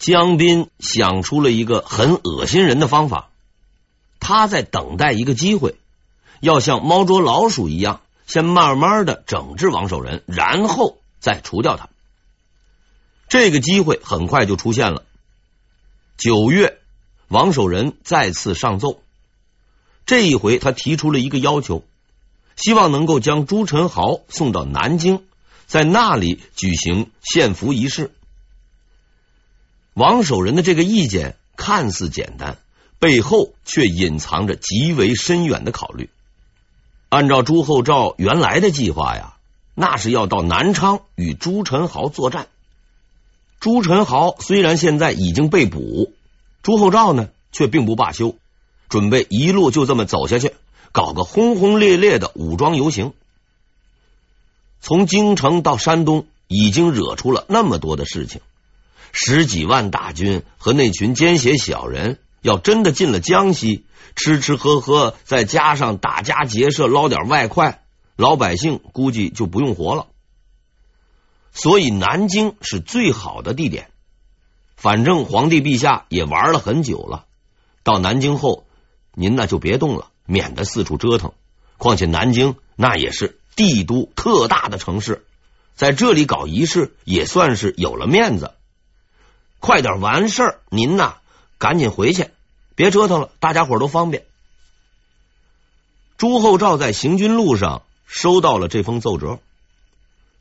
江斌想出了一个很恶心人的方法，他在等待一个机会，要像猫捉老鼠一样，先慢慢的整治王守仁，然后再除掉他。这个机会很快就出现了。九月，王守仁再次上奏，这一回他提出了一个要求，希望能够将朱宸濠送到南京，在那里举行献俘仪式。王守仁的这个意见看似简单，背后却隐藏着极为深远的考虑。按照朱厚照原来的计划呀，那是要到南昌与朱宸濠作战。朱宸濠虽然现在已经被捕，朱厚照呢却并不罢休，准备一路就这么走下去，搞个轰轰烈烈的武装游行。从京城到山东，已经惹出了那么多的事情。十几万大军和那群奸邪小人，要真的进了江西，吃吃喝喝，再加上打家劫舍捞点外快，老百姓估计就不用活了。所以南京是最好的地点。反正皇帝陛下也玩了很久了，到南京后，您那就别动了，免得四处折腾。况且南京那也是帝都特大的城市，在这里搞仪式也算是有了面子。快点完事儿，您呐，赶紧回去，别折腾了，大家伙都方便。朱厚照在行军路上收到了这封奏折，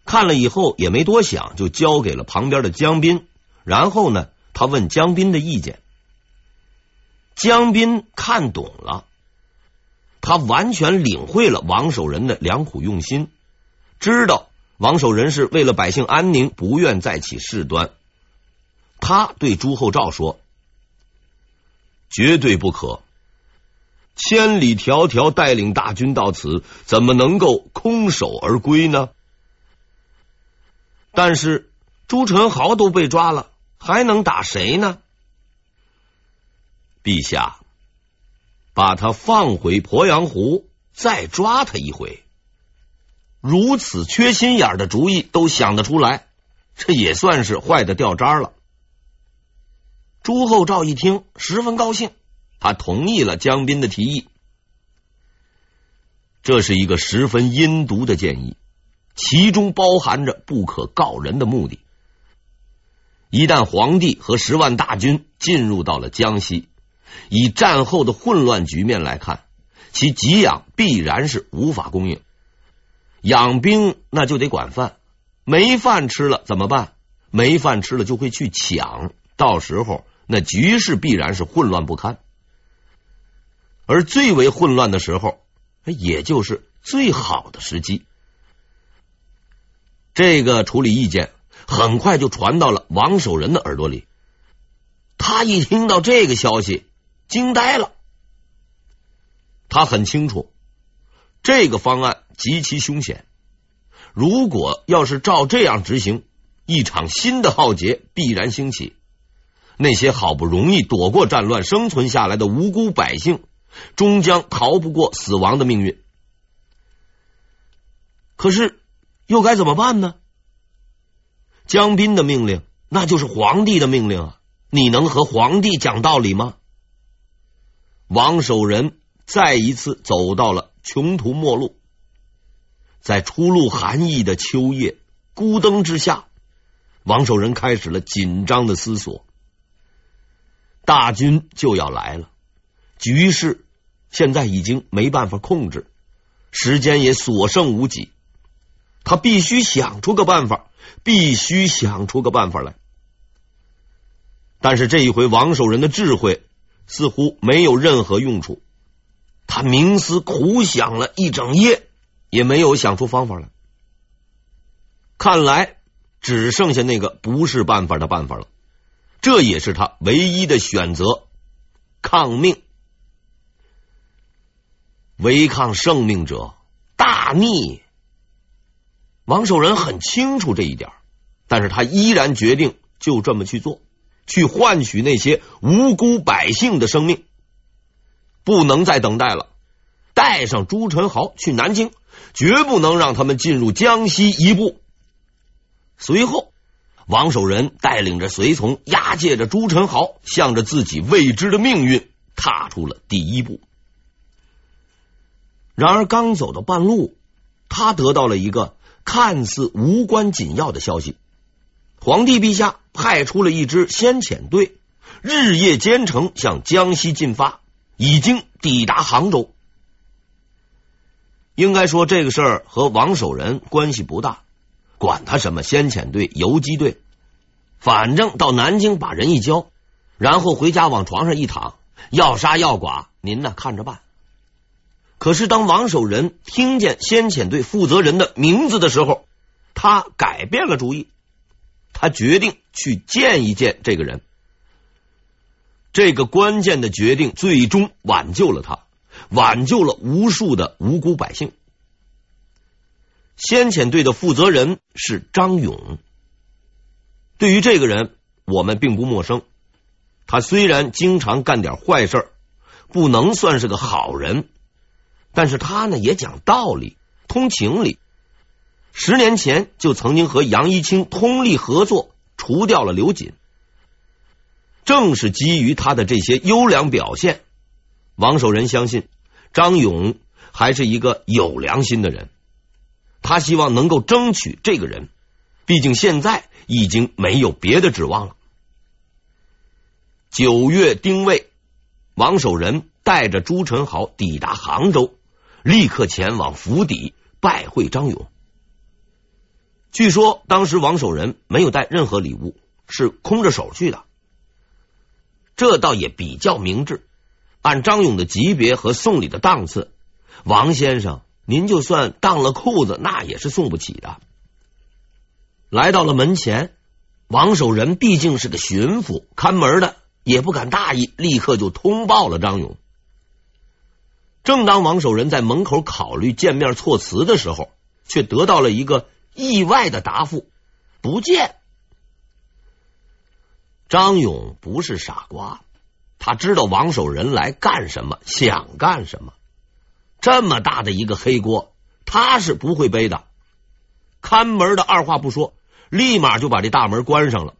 看了以后也没多想，就交给了旁边的江斌。然后呢，他问江斌的意见，江斌看懂了，他完全领会了王守仁的良苦用心，知道王守仁是为了百姓安宁，不愿再起事端。他对朱厚照说：“绝对不可，千里迢迢带领大军到此，怎么能够空手而归呢？但是朱宸濠都被抓了，还能打谁呢？陛下，把他放回鄱阳湖，再抓他一回。如此缺心眼的主意都想得出来，这也算是坏的掉渣了。”朱厚照一听，十分高兴，他同意了江斌的提议。这是一个十分阴毒的建议，其中包含着不可告人的目的。一旦皇帝和十万大军进入到了江西，以战后的混乱局面来看，其给养必然是无法供应。养兵那就得管饭，没饭吃了怎么办？没饭吃了就会去抢。到时候，那局势必然是混乱不堪，而最为混乱的时候，也就是最好的时机。这个处理意见很快就传到了王守仁的耳朵里，他一听到这个消息，惊呆了。他很清楚，这个方案极其凶险，如果要是照这样执行，一场新的浩劫必然兴起。那些好不容易躲过战乱生存下来的无辜百姓，终将逃不过死亡的命运。可是又该怎么办呢？江斌的命令，那就是皇帝的命令啊！你能和皇帝讲道理吗？王守仁再一次走到了穷途末路，在初露寒意的秋夜，孤灯之下，王守仁开始了紧张的思索。大军就要来了，局势现在已经没办法控制，时间也所剩无几，他必须想出个办法，必须想出个办法来。但是这一回，王守仁的智慧似乎没有任何用处，他冥思苦想了一整夜，也没有想出方法来。看来只剩下那个不是办法的办法了。这也是他唯一的选择，抗命。违抗圣命者，大逆。王守仁很清楚这一点，但是他依然决定就这么去做，去换取那些无辜百姓的生命。不能再等待了，带上朱宸濠去南京，绝不能让他们进入江西一步。随后。王守仁带领着随从，押解着朱宸濠，向着自己未知的命运踏出了第一步。然而，刚走到半路，他得到了一个看似无关紧要的消息：皇帝陛下派出了一支先遣队，日夜兼程向江西进发，已经抵达杭州。应该说，这个事儿和王守仁关系不大。管他什么先遣队、游击队，反正到南京把人一交，然后回家往床上一躺，要杀要剐，您呢看着办。可是当王守仁听见先遣队负责人的名字的时候，他改变了主意，他决定去见一见这个人。这个关键的决定最终挽救了他，挽救了无数的无辜百姓。先遣队的负责人是张勇。对于这个人，我们并不陌生。他虽然经常干点坏事，不能算是个好人，但是他呢也讲道理、通情理。十年前就曾经和杨一清通力合作，除掉了刘瑾。正是基于他的这些优良表现，王守仁相信张勇还是一个有良心的人。他希望能够争取这个人，毕竟现在已经没有别的指望了。九月丁未，王守仁带着朱宸濠抵达杭州，立刻前往府邸拜会张勇。据说当时王守仁没有带任何礼物，是空着手去的，这倒也比较明智。按张勇的级别和送礼的档次，王先生。您就算当了裤子，那也是送不起的。来到了门前，王守仁毕竟是个巡抚，看门的也不敢大意，立刻就通报了张勇。正当王守仁在门口考虑见面措辞的时候，却得到了一个意外的答复：不见。张勇不是傻瓜，他知道王守仁来干什么，想干什么。这么大的一个黑锅，他是不会背的。看门的二话不说，立马就把这大门关上了。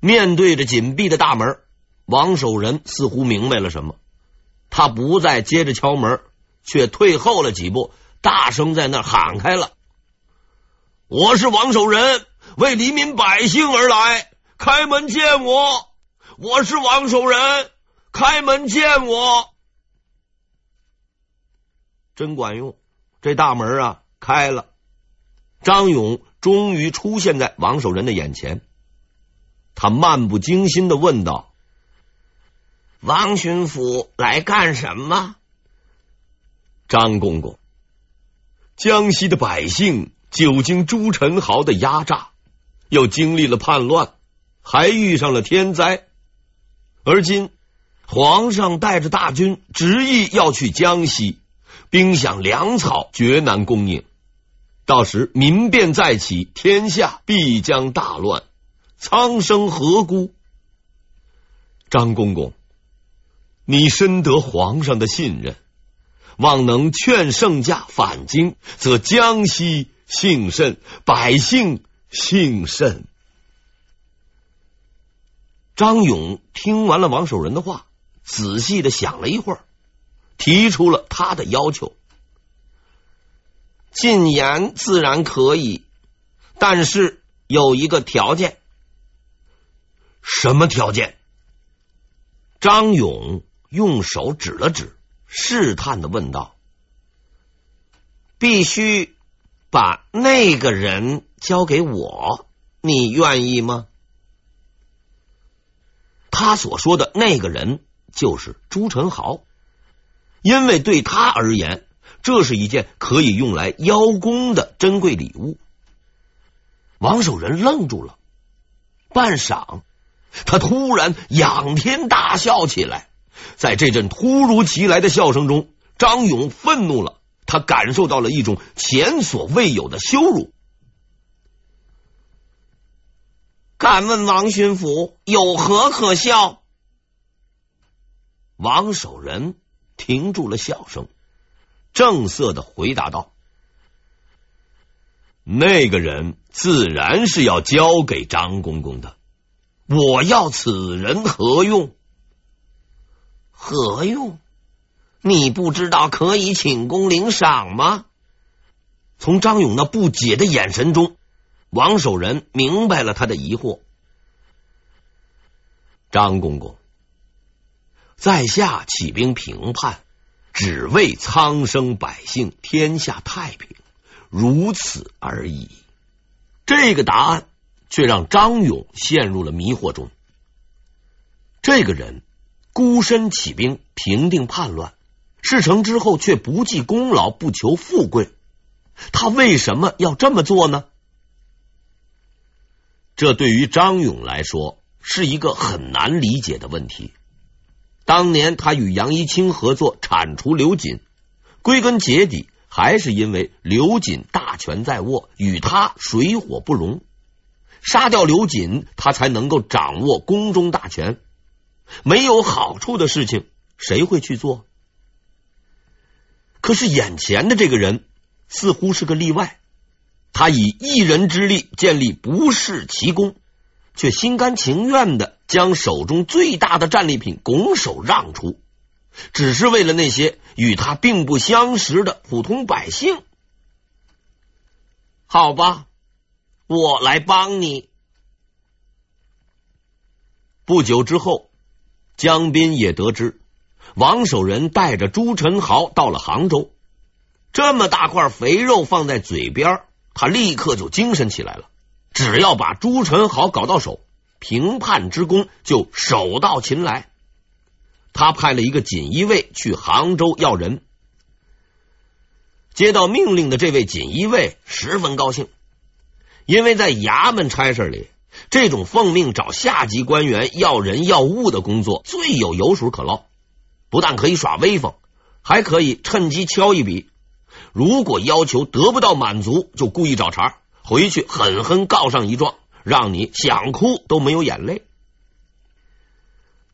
面对着紧闭的大门，王守仁似乎明白了什么，他不再接着敲门，却退后了几步，大声在那喊开了：“我是王守仁，为黎民百姓而来，开门见我！我是王守仁，开门见我！”真管用，这大门啊开了，张勇终于出现在王守仁的眼前。他漫不经心的问道：“王巡抚来干什么？”张公公，江西的百姓久经朱宸濠的压榨，又经历了叛乱，还遇上了天灾，而今皇上带着大军，执意要去江西。兵饷粮草绝难供应，到时民变再起，天下必将大乱，苍生何辜？张公公，你深得皇上的信任，望能劝圣驾返京，则江西幸甚，百姓幸甚。张勇听完了王守仁的话，仔细的想了一会儿。提出了他的要求，进言自然可以，但是有一个条件。什么条件？张勇用手指了指，试探的问道：“必须把那个人交给我，你愿意吗？”他所说的那个人就是朱宸濠。因为对他而言，这是一件可以用来邀功的珍贵礼物。王守仁愣住了，半晌，他突然仰天大笑起来。在这阵突如其来的笑声中，张勇愤怒了，他感受到了一种前所未有的羞辱。敢问王巡抚有何可笑？王守仁。停住了笑声，正色的回答道：“那个人自然是要交给张公公的。我要此人何用？何用？你不知道可以请功领赏吗？从张勇那不解的眼神中，王守仁明白了他的疑惑。张公公，在下起兵平叛，只为苍生百姓天下太平，如此而已。这个答案却让张勇陷入了迷惑中。这个人孤身起兵平定叛乱，事成之后却不计功劳，不求富贵。他为什么要这么做呢？这对于张勇来说是一个很难理解的问题。当年他与杨一清合作铲除刘瑾，归根结底还是因为刘瑾大权在握，与他水火不容。杀掉刘瑾，他才能够掌握宫中大权。没有好处的事情，谁会去做？可是眼前的这个人。似乎是个例外，他以一人之力建立不世奇功，却心甘情愿的将手中最大的战利品拱手让出，只是为了那些与他并不相识的普通百姓。好吧，我来帮你。不久之后，江彬也得知王守仁带着朱宸濠到了杭州。这么大块肥肉放在嘴边，他立刻就精神起来了。只要把朱宸濠搞到手，平叛之功就手到擒来。他派了一个锦衣卫去杭州要人。接到命令的这位锦衣卫十分高兴，因为在衙门差事里，这种奉命找下级官员要人要物的工作最有油水可捞，不但可以耍威风，还可以趁机敲一笔。如果要求得不到满足，就故意找茬，回去狠狠告上一状，让你想哭都没有眼泪。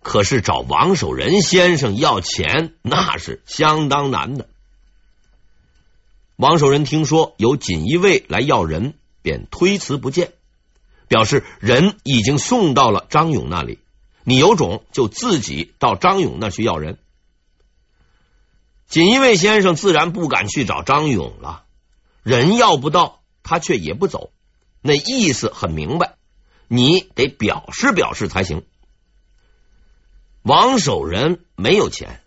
可是找王守仁先生要钱，那是相当难的。王守仁听说有锦衣卫来要人，便推辞不见，表示人已经送到了张勇那里，你有种就自己到张勇那去要人。锦衣卫先生自然不敢去找张勇了，人要不到，他却也不走。那意思很明白，你得表示表示才行。王守仁没有钱，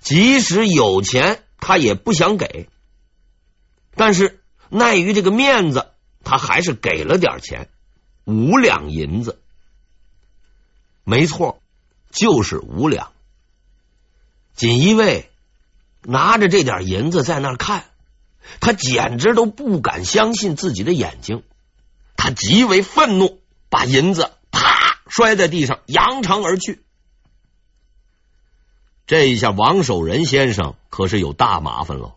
即使有钱，他也不想给。但是碍于这个面子，他还是给了点钱，五两银子。没错，就是五两。锦衣卫。拿着这点银子在那儿看，他简直都不敢相信自己的眼睛。他极为愤怒，把银子啪摔在地上，扬长而去。这一下，王守仁先生可是有大麻烦了。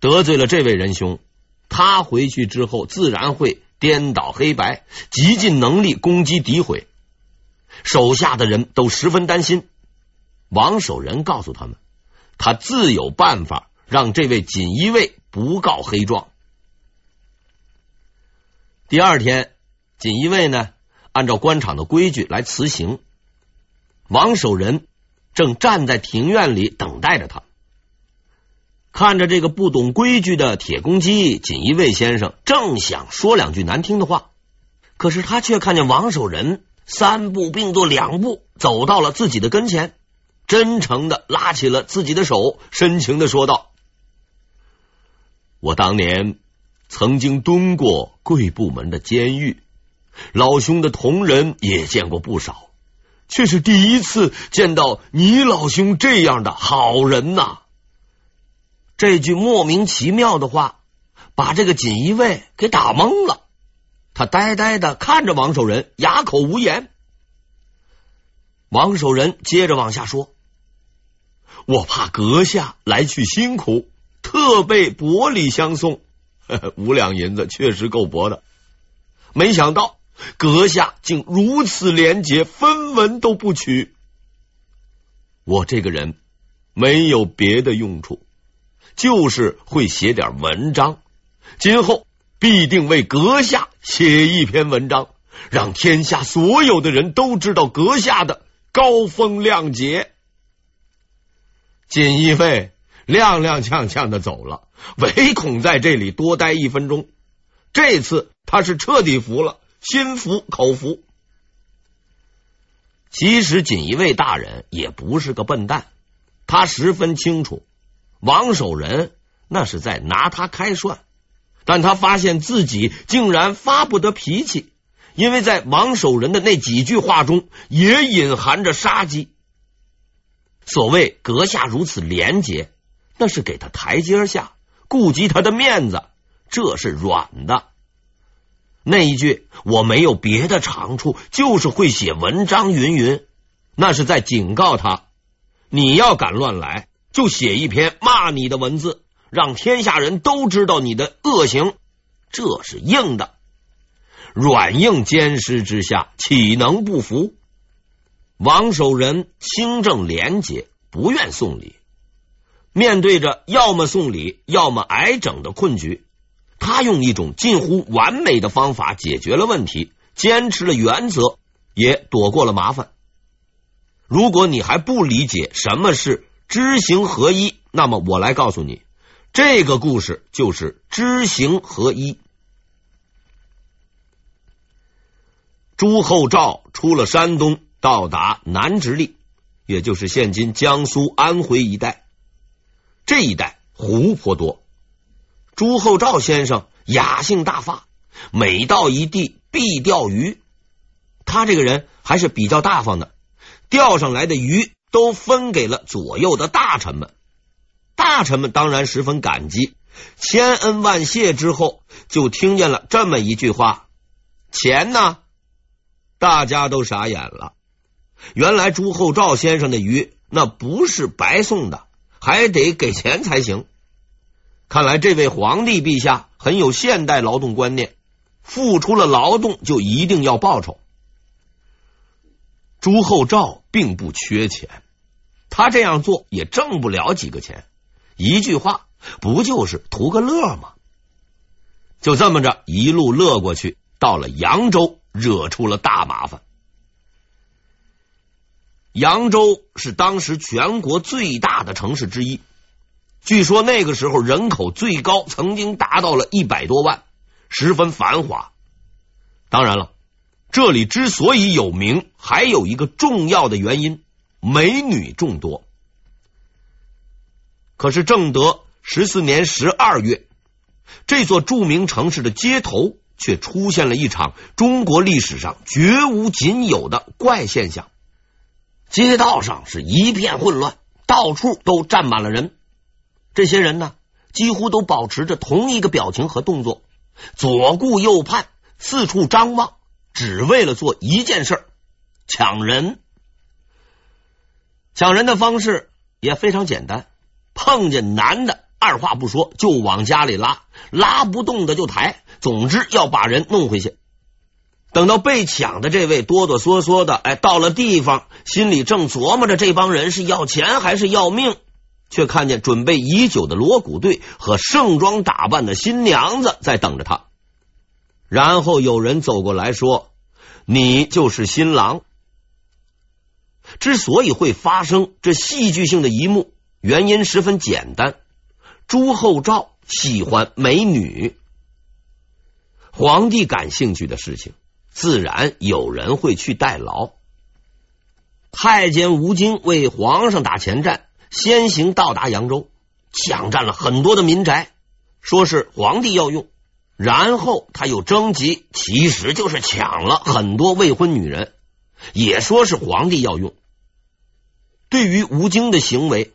得罪了这位仁兄，他回去之后自然会颠倒黑白，极尽能力攻击诋毁。手下的人都十分担心。王守仁告诉他们。他自有办法让这位锦衣卫不告黑状。第二天，锦衣卫呢，按照官场的规矩来辞行。王守仁正站在庭院里等待着他，看着这个不懂规矩的铁公鸡，锦衣卫先生正想说两句难听的话，可是他却看见王守仁三步并作两步走到了自己的跟前。真诚的拉起了自己的手，深情的说道：“我当年曾经蹲过贵部门的监狱，老兄的同仁也见过不少，却是第一次见到你老兄这样的好人呐！”这句莫名其妙的话，把这个锦衣卫给打懵了。他呆呆的看着王守仁，哑口无言。王守仁接着往下说。我怕阁下来去辛苦，特备薄礼相送。五两银子确实够薄的，没想到阁下竟如此廉洁，分文都不取。我这个人没有别的用处，就是会写点文章，今后必定为阁下写一篇文章，让天下所有的人都知道阁下的高风亮节。锦衣卫踉踉跄跄的走了，唯恐在这里多待一分钟。这次他是彻底服了，心服口服。其实锦衣卫大人也不是个笨蛋，他十分清楚王守仁那是在拿他开涮，但他发现自己竟然发不得脾气，因为在王守仁的那几句话中也隐含着杀机。所谓阁下如此廉洁，那是给他台阶下，顾及他的面子，这是软的。那一句我没有别的长处，就是会写文章，云云，那是在警告他：你要敢乱来，就写一篇骂你的文字，让天下人都知道你的恶行。这是硬的，软硬兼施之下，岂能不服？王守仁清正廉洁，不愿送礼。面对着要么送礼，要么挨整的困局。他用一种近乎完美的方法解决了问题，坚持了原则，也躲过了麻烦。如果你还不理解什么是知行合一，那么我来告诉你，这个故事就是知行合一。朱厚照出了山东，到达南直隶，也就是现今江苏安徽一带。这一带湖泊多。朱厚照先生雅兴大发，每到一地必钓鱼。他这个人还是比较大方的，钓上来的鱼都分给了左右的大臣们。大臣们当然十分感激，千恩万谢之后，就听见了这么一句话：“钱呢？”大家都傻眼了。原来朱厚照先生的鱼那不是白送的，还得给钱才行。看来这位皇帝陛下很有现代劳动观念，付出了劳动就一定要报酬。朱厚照并不缺钱，他这样做也挣不了几个钱。一句话，不就是图个乐吗？就这么着一路乐过去，到了扬州，惹出了大麻烦。扬州是当时全国最大的城市之一。据说那个时候人口最高，曾经达到了一百多万，十分繁华。当然了，这里之所以有名，还有一个重要的原因：美女众多。可是正德十四年十二月，这座著名城市的街头却出现了一场中国历史上绝无仅有的怪现象：街道上是一片混乱，到处都站满了人。这些人呢，几乎都保持着同一个表情和动作，左顾右盼，四处张望，只为了做一件事——抢人。抢人的方式也非常简单：碰见男的，二话不说就往家里拉，拉不动的就抬，总之要把人弄回去。等到被抢的这位哆哆嗦嗦的，哎，到了地方，心里正琢磨着这帮人是要钱还是要命。却看见准备已久的锣鼓队和盛装打扮的新娘子在等着他。然后有人走过来说：“你就是新郎。”之所以会发生这戏剧性的一幕，原因十分简单：朱厚照喜欢美女。皇帝感兴趣的事情，自然有人会去代劳。太监吴京为皇上打前站。先行到达扬州，抢占了很多的民宅，说是皇帝要用。然后他又征集，其实就是抢了很多未婚女人，也说是皇帝要用。对于吴京的行为，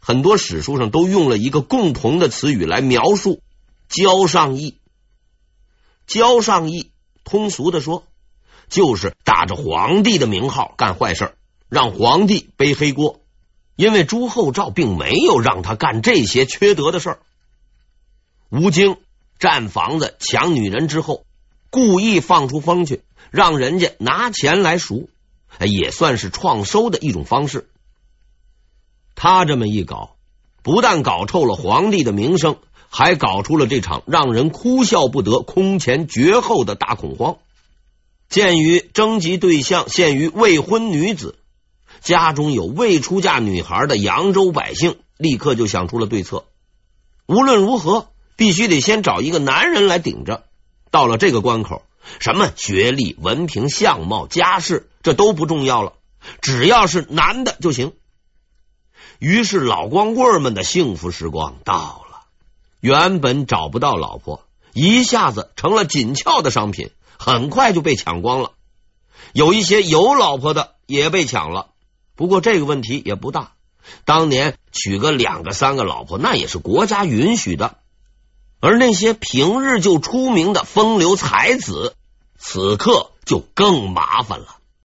很多史书上都用了一个共同的词语来描述：交上义。交上义，通俗的说，就是打着皇帝的名号干坏事，让皇帝背黑锅。因为朱厚照并没有让他干这些缺德的事儿，吴京占房子抢女人之后，故意放出风去，让人家拿钱来赎，也算是创收的一种方式。他这么一搞，不但搞臭了皇帝的名声，还搞出了这场让人哭笑不得、空前绝后的大恐慌。鉴于征集对象限于未婚女子，家中有未出嫁女孩的扬州百姓立刻就想出了对策。无论如何，必须得先找一个男人来顶着。到了这个关口，什么学历、文凭、相貌、家世，这都不重要了，只要是男的就行。于是，老光棍们的幸福时光到了。原本找不到老婆，一下子成了紧俏的商品。很快就被抢光了，有一些有老婆的也被抢了。不过这个问题也不大，当年娶个两个三个老婆那也是国家允许的。而那些平日就出名的风流才子，此刻就更麻烦了。